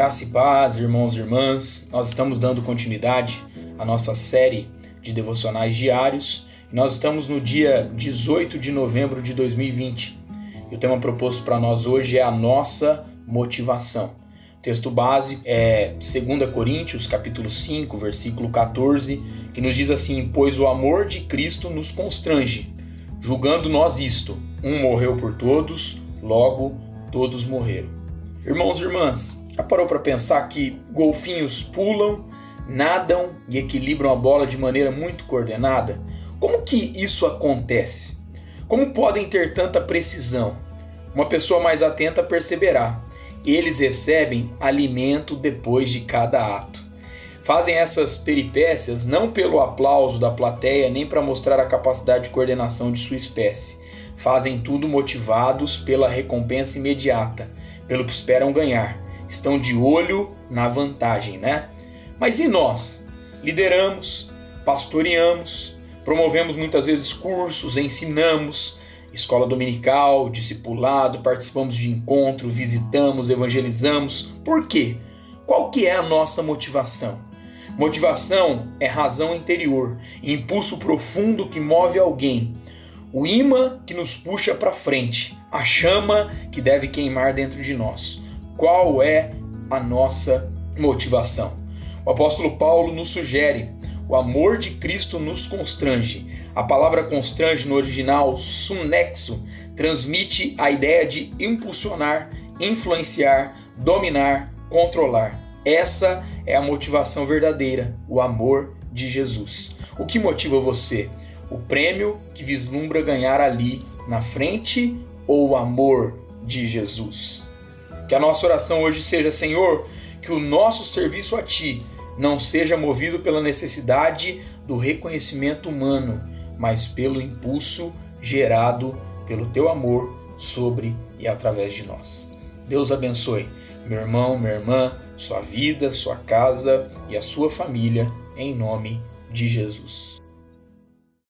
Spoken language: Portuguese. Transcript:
Graça e paz, irmãos e irmãs. Nós estamos dando continuidade à nossa série de devocionais diários. Nós estamos no dia 18 de novembro de 2020. E o tema proposto para nós hoje é a nossa motivação. O texto base é 2 Coríntios, capítulo 5, versículo 14, que nos diz assim: "Pois o amor de Cristo nos constrange, julgando nós isto: um morreu por todos, logo todos morreram." Irmãos e irmãs, parou para pensar que golfinhos pulam, nadam e equilibram a bola de maneira muito coordenada? Como que isso acontece? Como podem ter tanta precisão? Uma pessoa mais atenta perceberá. Eles recebem alimento depois de cada ato. Fazem essas peripécias não pelo aplauso da plateia nem para mostrar a capacidade de coordenação de sua espécie. Fazem tudo motivados pela recompensa imediata, pelo que esperam ganhar estão de olho na vantagem, né? Mas e nós? Lideramos, pastoreamos, promovemos muitas vezes cursos, ensinamos, escola dominical, discipulado, participamos de encontro, visitamos, evangelizamos. Por quê? Qual que é a nossa motivação? Motivação é razão interior, impulso profundo que move alguém, o imã que nos puxa para frente, a chama que deve queimar dentro de nós qual é a nossa motivação. O apóstolo Paulo nos sugere: o amor de Cristo nos constrange. A palavra constrange no original, sunexo, transmite a ideia de impulsionar, influenciar, dominar, controlar. Essa é a motivação verdadeira, o amor de Jesus. O que motiva você? O prêmio que vislumbra ganhar ali na frente ou o amor de Jesus? Que a nossa oração hoje seja, Senhor, que o nosso serviço a Ti não seja movido pela necessidade do reconhecimento humano, mas pelo impulso gerado pelo Teu amor sobre e através de nós. Deus abençoe meu irmão, minha irmã, sua vida, sua casa e a sua família, em nome de Jesus.